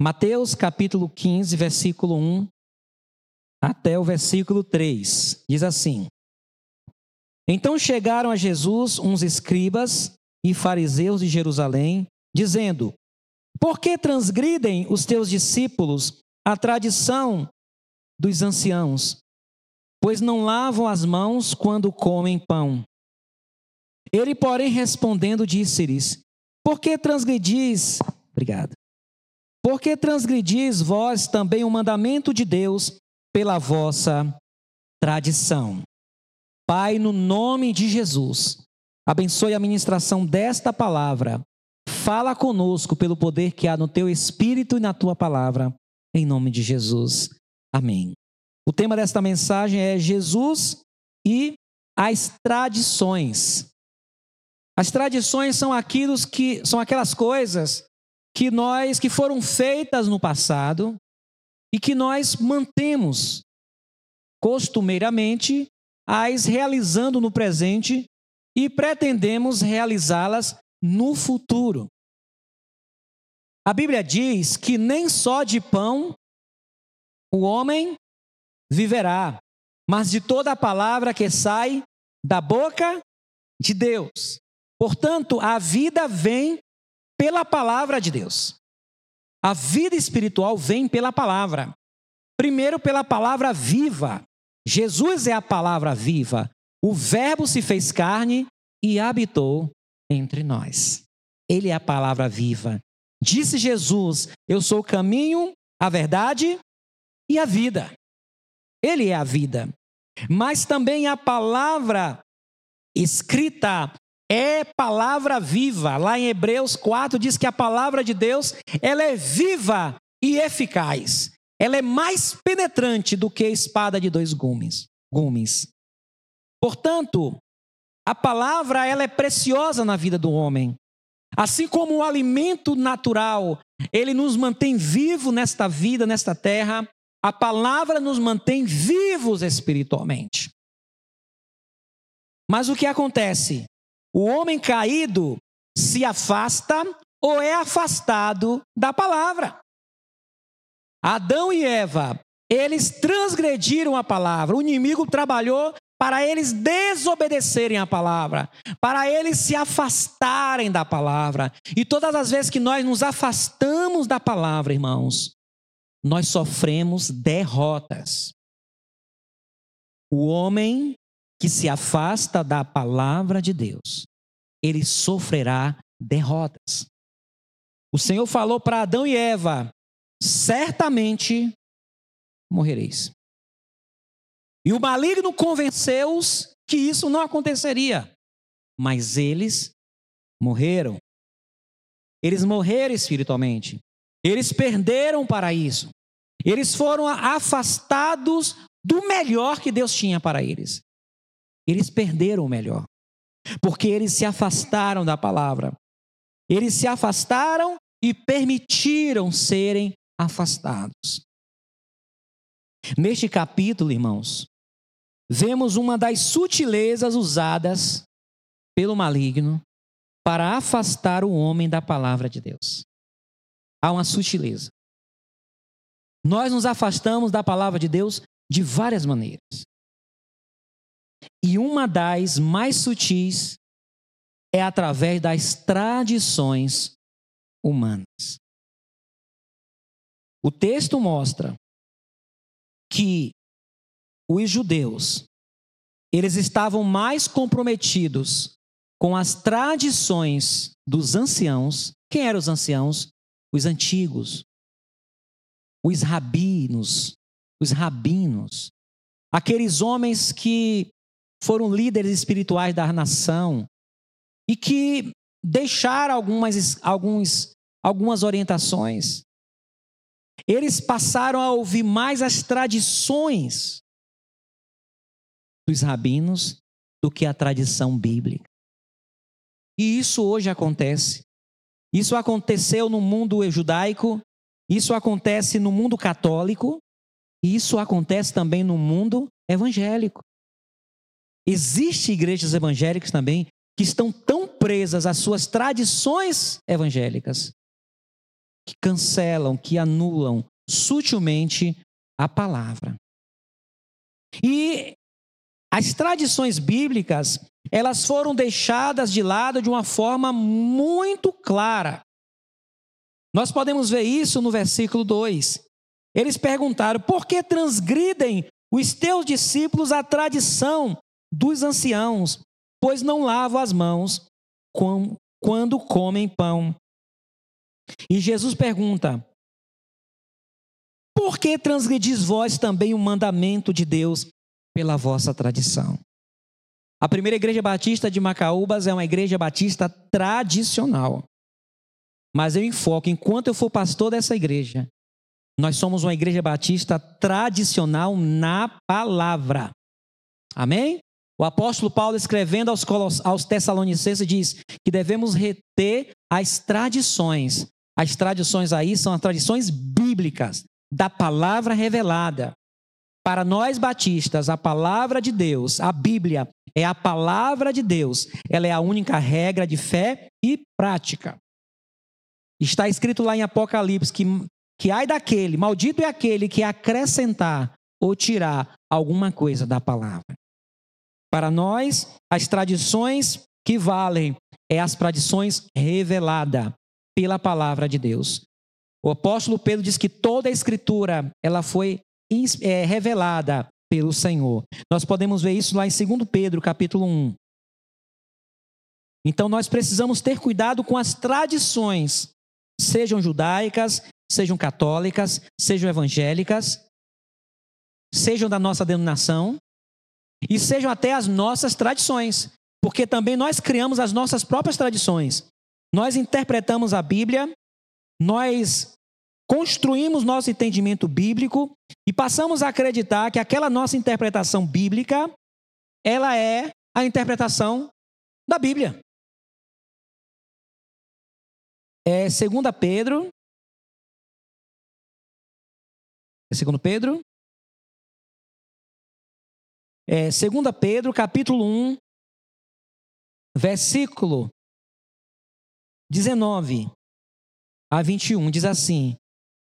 Mateus capítulo 15, versículo 1 até o versículo 3. Diz assim: Então chegaram a Jesus uns escribas e fariseus de Jerusalém, dizendo: Por que transgridem os teus discípulos a tradição dos anciãos? Pois não lavam as mãos quando comem pão. Ele, porém, respondendo, disse-lhes: Por que transgredis? Obrigado. Por que transgredis vós também o mandamento de Deus pela vossa tradição? Pai, no nome de Jesus, abençoe a ministração desta palavra. Fala conosco pelo poder que há no teu espírito e na tua palavra, em nome de Jesus. Amém. O tema desta mensagem é Jesus e as tradições. As tradições são aquilo que são aquelas coisas que nós que foram feitas no passado e que nós mantemos costumeiramente as realizando no presente e pretendemos realizá-las no futuro. A Bíblia diz que nem só de pão o homem viverá, mas de toda a palavra que sai da boca de Deus. Portanto, a vida vem pela palavra de Deus. A vida espiritual vem pela palavra. Primeiro, pela palavra viva. Jesus é a palavra viva. O Verbo se fez carne e habitou entre nós. Ele é a palavra viva. Disse Jesus: Eu sou o caminho, a verdade e a vida. Ele é a vida. Mas também a palavra escrita é palavra viva. Lá em Hebreus 4 diz que a palavra de Deus, ela é viva e eficaz. Ela é mais penetrante do que a espada de dois gumes. gumes. Portanto, a palavra ela é preciosa na vida do homem. Assim como o alimento natural, ele nos mantém vivo nesta vida, nesta terra, a palavra nos mantém vivos espiritualmente. Mas o que acontece? O homem caído se afasta ou é afastado da palavra. Adão e Eva, eles transgrediram a palavra. O inimigo trabalhou para eles desobedecerem a palavra, para eles se afastarem da palavra. E todas as vezes que nós nos afastamos da palavra, irmãos, nós sofremos derrotas. O homem que se afasta da palavra de Deus, ele sofrerá derrotas. O Senhor falou para Adão e Eva: certamente morrereis. E o maligno convenceu-os que isso não aconteceria, mas eles morreram. Eles morreram espiritualmente. Eles perderam para isso. Eles foram afastados do melhor que Deus tinha para eles. Eles perderam o melhor, porque eles se afastaram da palavra. Eles se afastaram e permitiram serem afastados. Neste capítulo, irmãos, vemos uma das sutilezas usadas pelo maligno para afastar o homem da palavra de Deus. Há uma sutileza. Nós nos afastamos da palavra de Deus de várias maneiras. E uma das mais sutis é através das tradições humanas. O texto mostra que os judeus eles estavam mais comprometidos com as tradições dos anciãos. Quem eram os anciãos? Os antigos, os rabinos, os rabinos, aqueles homens que foram líderes espirituais da nação e que deixaram algumas, alguns, algumas orientações. Eles passaram a ouvir mais as tradições dos rabinos do que a tradição bíblica. E isso hoje acontece. Isso aconteceu no mundo judaico, isso acontece no mundo católico, e isso acontece também no mundo evangélico. Existem igrejas evangélicas também que estão tão presas às suas tradições evangélicas que cancelam, que anulam sutilmente a palavra. E as tradições bíblicas, elas foram deixadas de lado de uma forma muito clara. Nós podemos ver isso no versículo 2. Eles perguntaram: por que transgridem os teus discípulos a tradição dos anciãos, pois não lavam as mãos quando comem pão? E Jesus pergunta: por que transgredis vós também o mandamento de Deus pela vossa tradição? A primeira igreja batista de Macaúbas é uma igreja batista tradicional. Mas eu enfoco, enquanto eu for pastor dessa igreja, nós somos uma igreja batista tradicional na palavra. Amém? O apóstolo Paulo, escrevendo aos, aos Tessalonicenses, diz que devemos reter as tradições. As tradições aí são as tradições bíblicas, da palavra revelada. Para nós batistas, a palavra de Deus, a Bíblia, é a palavra de Deus. Ela é a única regra de fé e prática. Está escrito lá em Apocalipse que que ai daquele, maldito é aquele que acrescentar ou tirar alguma coisa da palavra. Para nós, as tradições que valem é as tradições reveladas pela palavra de Deus. O apóstolo Pedro diz que toda a escritura ela foi é, revelada pelo Senhor. Nós podemos ver isso lá em 2 Pedro, capítulo 1. Então nós precisamos ter cuidado com as tradições, sejam judaicas, sejam católicas, sejam evangélicas, sejam da nossa denominação e sejam até as nossas tradições, porque também nós criamos as nossas próprias tradições. Nós interpretamos a Bíblia, nós construímos nosso entendimento bíblico e passamos a acreditar que aquela nossa interpretação bíblica, ela é a interpretação da Bíblia. É, 2 Pedro, É segundo Pedro? É, segunda Pedro, capítulo 1, versículo 19 a 21, diz assim: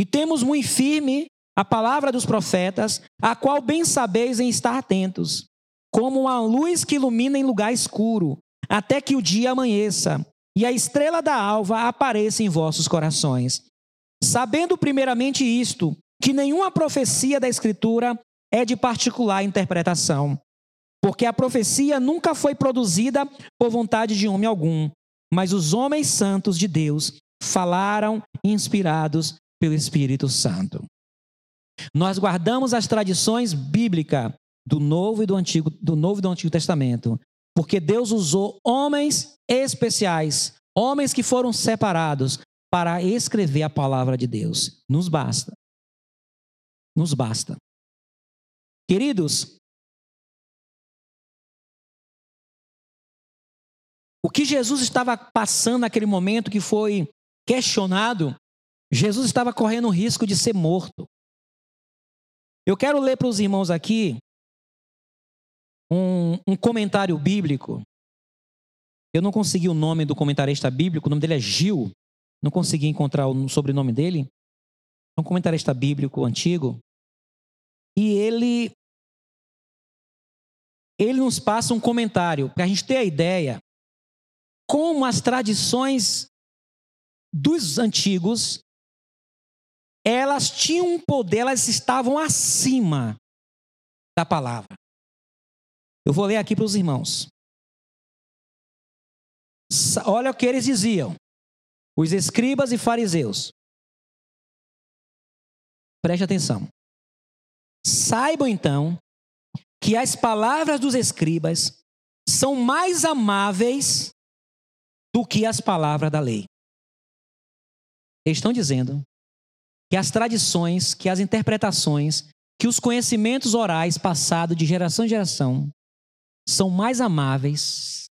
E temos muito firme a palavra dos profetas, a qual bem sabeis em estar atentos, como uma luz que ilumina em lugar escuro, até que o dia amanheça e a estrela da alva apareça em vossos corações. Sabendo primeiramente isto, que nenhuma profecia da Escritura é de particular interpretação, porque a profecia nunca foi produzida por vontade de homem algum, mas os homens santos de Deus falaram inspirados pelo Espírito Santo. Nós guardamos as tradições bíblicas do Novo e do Antigo, do Novo e do Antigo Testamento, porque Deus usou homens especiais, homens que foram separados para escrever a palavra de Deus. Nos basta nos basta. Queridos, o que Jesus estava passando naquele momento que foi questionado, Jesus estava correndo o risco de ser morto. Eu quero ler para os irmãos aqui um, um, comentário bíblico. Eu não consegui o nome do comentarista bíblico, o nome dele é Gil. Não consegui encontrar o sobrenome dele um comentarista bíblico antigo, e ele ele nos passa um comentário para a gente ter a ideia como as tradições dos antigos elas tinham um poder, elas estavam acima da palavra. Eu vou ler aqui para os irmãos. Olha o que eles diziam, os escribas e fariseus. Preste atenção. Saibam então que as palavras dos escribas são mais amáveis do que as palavras da lei. Eles estão dizendo que as tradições, que as interpretações, que os conhecimentos orais passados de geração em geração são mais amáveis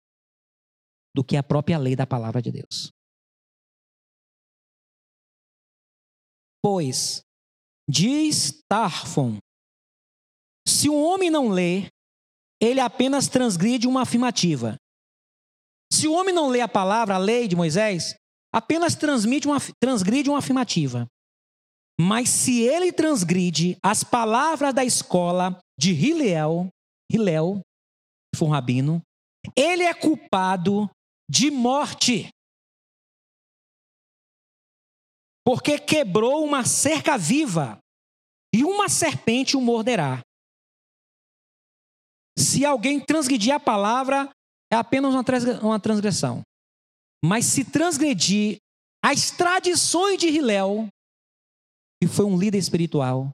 do que a própria lei da palavra de Deus. Pois Diz Tarfon: se um homem não lê, ele apenas transgride uma afirmativa. Se o homem não lê a palavra, a lei de Moisés, apenas transmite uma, transgride uma afirmativa. Mas se ele transgride as palavras da escola de Hilel, Hilel, que foi um rabino, ele é culpado de morte. Porque quebrou uma cerca viva e uma serpente o morderá. Se alguém transgredir a palavra, é apenas uma transgressão. Mas se transgredir as tradições de Hilel, que foi um líder espiritual,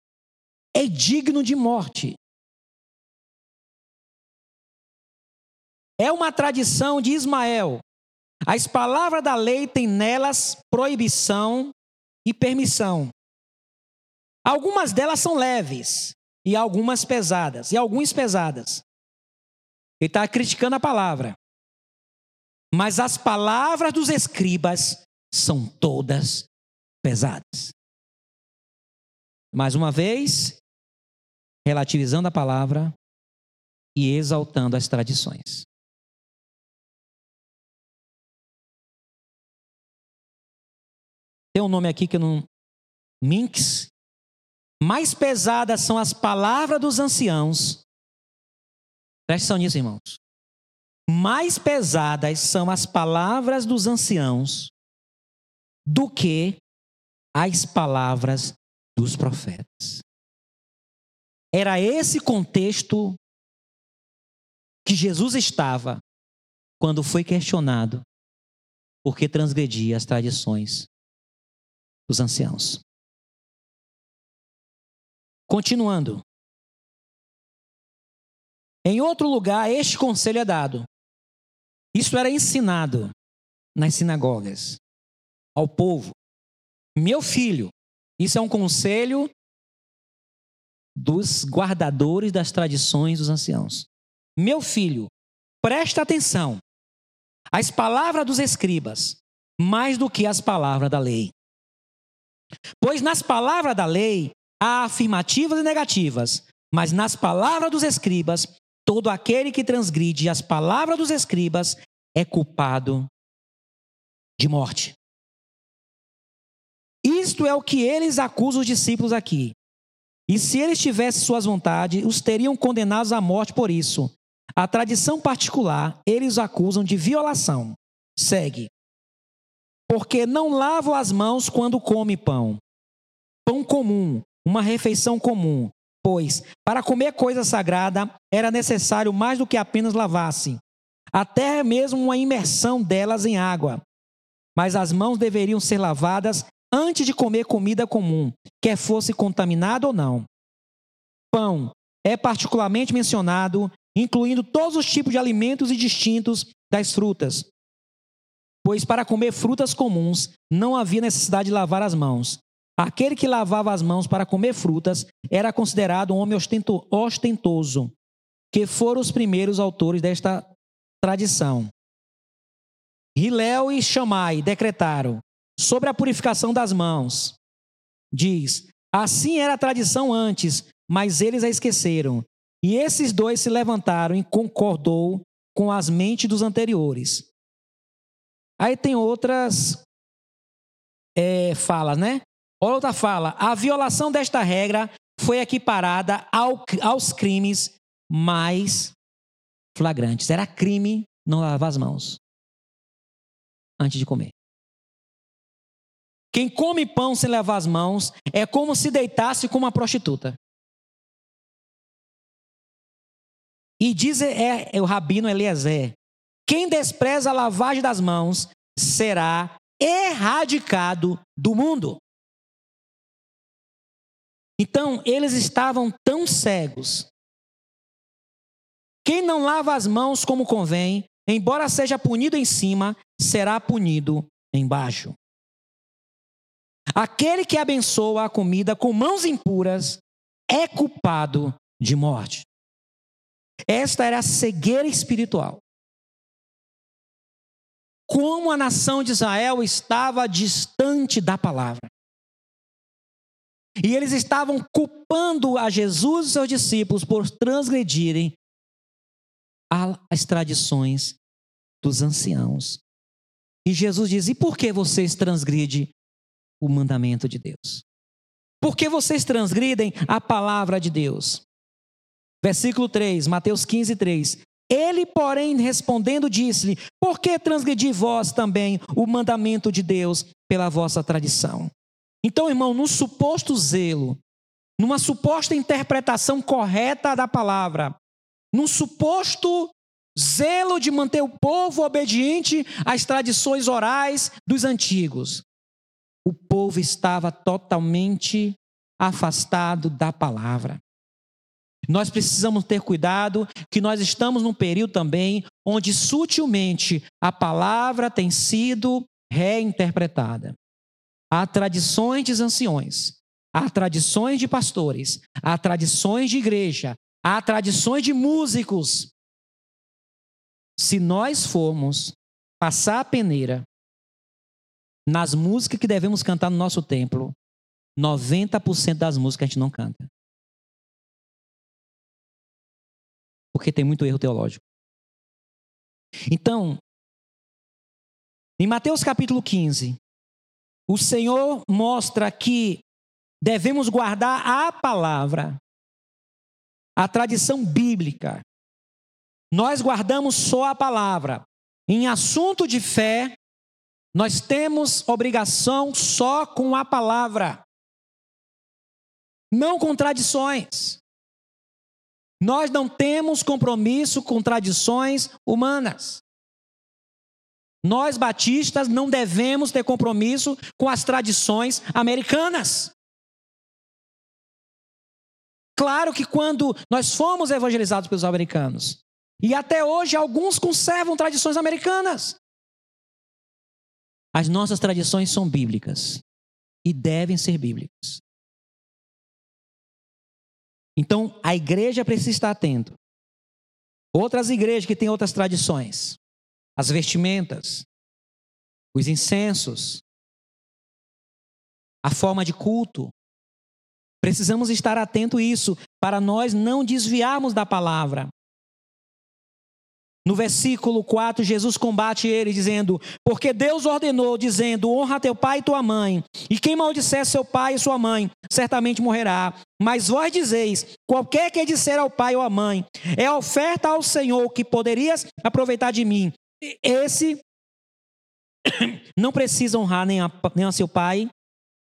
é digno de morte. É uma tradição de Ismael. As palavras da lei têm nelas proibição e permissão. Algumas delas são leves e algumas pesadas, e algumas pesadas. Ele está criticando a palavra. Mas as palavras dos escribas são todas pesadas. Mais uma vez, relativizando a palavra e exaltando as tradições. Tem um nome aqui que eu não. Minx. Mais pesadas são as palavras dos anciãos. Preste atenção nisso, irmãos. Mais pesadas são as palavras dos anciãos do que as palavras dos profetas. Era esse contexto que Jesus estava quando foi questionado porque transgredia as tradições dos anciãos. Continuando. Em outro lugar, este conselho é dado. Isso era ensinado nas sinagogas ao povo. Meu filho, isso é um conselho dos guardadores das tradições dos anciãos. Meu filho, presta atenção às palavras dos escribas, mais do que às palavras da lei. Pois nas palavras da lei há afirmativas e negativas, mas nas palavras dos escribas, todo aquele que transgride as palavras dos escribas é culpado de morte. Isto é o que eles acusam os discípulos aqui. E se eles tivessem suas vontades, os teriam condenados à morte por isso. A tradição particular, eles acusam de violação. Segue. Porque não lavam as mãos quando come pão. Pão comum, uma refeição comum. Pois, para comer coisa sagrada, era necessário mais do que apenas lavar-se, até mesmo uma imersão delas em água. Mas as mãos deveriam ser lavadas antes de comer comida comum, quer fosse contaminado ou não. Pão é particularmente mencionado, incluindo todos os tipos de alimentos e distintos das frutas. Pois para comer frutas comuns não havia necessidade de lavar as mãos. Aquele que lavava as mãos para comer frutas era considerado um homem ostentoso, que foram os primeiros autores desta tradição. Hilel e Shammai decretaram: sobre a purificação das mãos. Diz: Assim era a tradição antes, mas eles a esqueceram. E esses dois se levantaram e concordou com as mentes dos anteriores. Aí tem outras é, falas, né? Outra fala: a violação desta regra foi equiparada ao, aos crimes mais flagrantes. Era crime não lavar as mãos antes de comer. Quem come pão sem lavar as mãos é como se deitasse com uma prostituta. E diz é, é o rabino Eliezer: quem despreza a lavagem das mãos será erradicado do mundo. Então, eles estavam tão cegos. Quem não lava as mãos como convém, embora seja punido em cima, será punido embaixo. Aquele que abençoa a comida com mãos impuras é culpado de morte. Esta era a cegueira espiritual. Como a nação de Israel estava distante da palavra. E eles estavam culpando a Jesus e seus discípulos por transgredirem as tradições dos anciãos. E Jesus diz: E por que vocês transgridem o mandamento de Deus? Por que vocês transgridem a palavra de Deus? Versículo 3, Mateus 15, 3. Ele, porém, respondendo, disse-lhe: Por que transgredi vós também o mandamento de Deus pela vossa tradição? Então, irmão, no suposto zelo, numa suposta interpretação correta da palavra, num suposto zelo de manter o povo obediente às tradições orais dos antigos, o povo estava totalmente afastado da palavra. Nós precisamos ter cuidado que nós estamos num período também onde sutilmente a palavra tem sido reinterpretada. Há tradições de anciões, há tradições de pastores, há tradições de igreja, há tradições de músicos. Se nós formos passar a peneira nas músicas que devemos cantar no nosso templo, 90% das músicas a gente não canta. porque tem muito erro teológico. Então, em Mateus capítulo 15, o Senhor mostra que devemos guardar a palavra, a tradição bíblica. Nós guardamos só a palavra. Em assunto de fé, nós temos obrigação só com a palavra, não contradições. Nós não temos compromisso com tradições humanas. Nós batistas não devemos ter compromisso com as tradições americanas. Claro que quando nós fomos evangelizados pelos americanos, e até hoje alguns conservam tradições americanas, as nossas tradições são bíblicas e devem ser bíblicas. Então, a igreja precisa estar atento. Outras igrejas que têm outras tradições, as vestimentas, os incensos, a forma de culto. Precisamos estar atento a isso para nós não desviarmos da palavra. No versículo 4, Jesus combate ele, dizendo: Porque Deus ordenou, dizendo: Honra teu pai e tua mãe, e quem maldisser seu pai e sua mãe, certamente morrerá. Mas vós dizeis: Qualquer que disser ao pai ou à mãe, é oferta ao Senhor que poderias aproveitar de mim. Esse não precisa honrar nem a, nem a seu pai,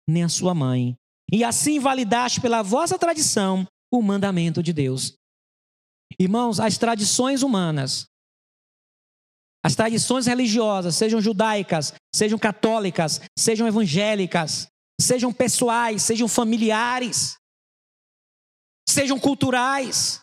nem a sua mãe. E assim validaste pela vossa tradição o mandamento de Deus. Irmãos, as tradições humanas as tradições religiosas, sejam judaicas, sejam católicas, sejam evangélicas, sejam pessoais, sejam familiares, sejam culturais.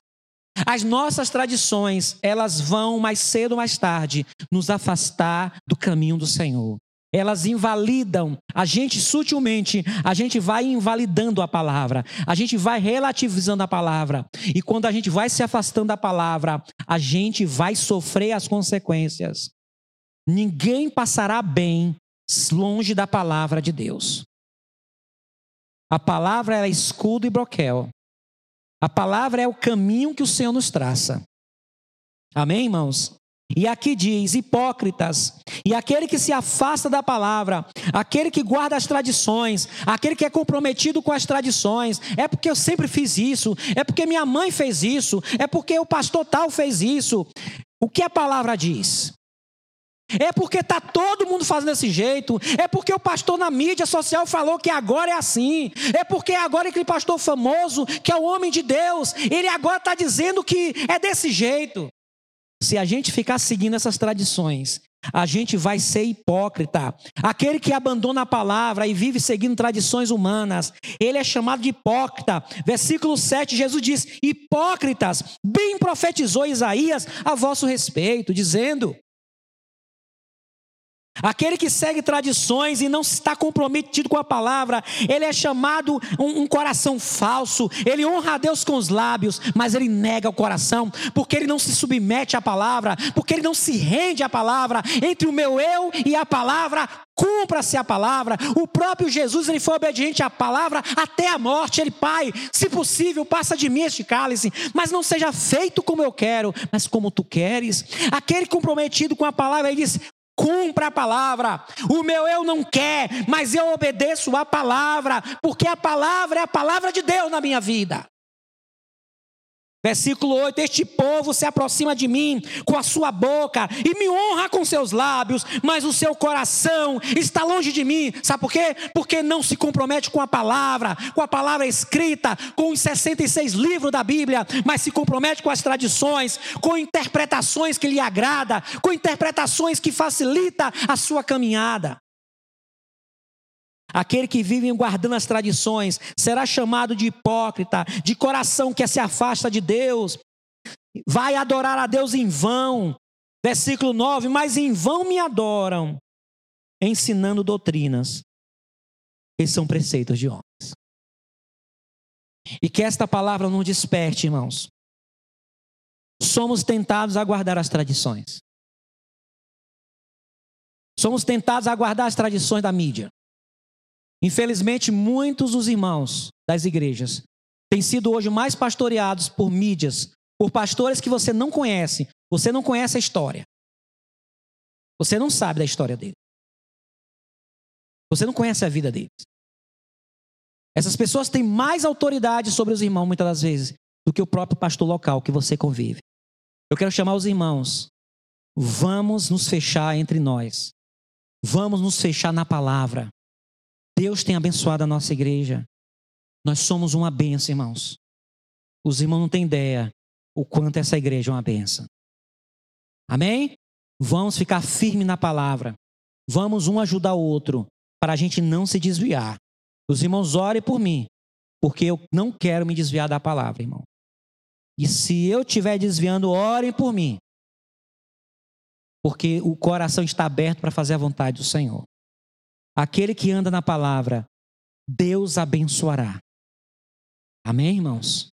As nossas tradições, elas vão mais cedo ou mais tarde nos afastar do caminho do Senhor elas invalidam. A gente sutilmente, a gente vai invalidando a palavra, a gente vai relativizando a palavra. E quando a gente vai se afastando da palavra, a gente vai sofrer as consequências. Ninguém passará bem longe da palavra de Deus. A palavra é escudo e broquel. A palavra é o caminho que o Senhor nos traça. Amém, irmãos? E aqui diz: hipócritas, e aquele que se afasta da palavra, aquele que guarda as tradições, aquele que é comprometido com as tradições, é porque eu sempre fiz isso, é porque minha mãe fez isso, é porque o pastor tal fez isso. O que a palavra diz? É porque está todo mundo fazendo desse jeito. É porque o pastor na mídia social falou que agora é assim. É porque agora aquele pastor famoso, que é o homem de Deus, ele agora está dizendo que é desse jeito. Se a gente ficar seguindo essas tradições, a gente vai ser hipócrita. Aquele que abandona a palavra e vive seguindo tradições humanas, ele é chamado de hipócrita. Versículo 7, Jesus diz: Hipócritas, bem profetizou Isaías a vosso respeito, dizendo: Aquele que segue tradições e não está comprometido com a palavra, ele é chamado um, um, coração falso. Ele honra a Deus com os lábios, mas ele nega o coração, porque ele não se submete à palavra, porque ele não se rende à palavra. Entre o meu eu e a palavra, cumpra-se a palavra. O próprio Jesus, ele foi obediente à palavra até a morte. Ele, Pai, se possível, passa de mim este cálice, mas não seja feito como eu quero, mas como tu queres. Aquele comprometido com a palavra, ele diz: Cumpra a palavra. O meu eu não quer, mas eu obedeço a palavra, porque a palavra é a palavra de Deus na minha vida. Versículo 8: Este povo se aproxima de mim com a sua boca e me honra com seus lábios, mas o seu coração está longe de mim. Sabe por quê? Porque não se compromete com a palavra, com a palavra escrita, com os 66 livros da Bíblia, mas se compromete com as tradições, com interpretações que lhe agrada, com interpretações que facilita a sua caminhada. Aquele que vive guardando as tradições será chamado de hipócrita, de coração que se afasta de Deus. Vai adorar a Deus em vão. Versículo 9: Mas em vão me adoram, ensinando doutrinas que são preceitos de homens. E que esta palavra nos desperte, irmãos. Somos tentados a guardar as tradições. Somos tentados a guardar as tradições da mídia. Infelizmente, muitos dos irmãos das igrejas têm sido hoje mais pastoreados por mídias, por pastores que você não conhece. Você não conhece a história. Você não sabe da história dele. Você não conhece a vida deles. Essas pessoas têm mais autoridade sobre os irmãos, muitas das vezes, do que o próprio pastor local que você convive. Eu quero chamar os irmãos. Vamos nos fechar entre nós. Vamos nos fechar na palavra. Deus tem abençoado a nossa igreja. Nós somos uma benção, irmãos. Os irmãos não têm ideia o quanto essa igreja é uma benção. Amém? Vamos ficar firme na palavra. Vamos um ajudar o outro para a gente não se desviar. Os irmãos orem por mim, porque eu não quero me desviar da palavra, irmão. E se eu estiver desviando, orem por mim. Porque o coração está aberto para fazer a vontade do Senhor. Aquele que anda na palavra, Deus abençoará. Amém, irmãos?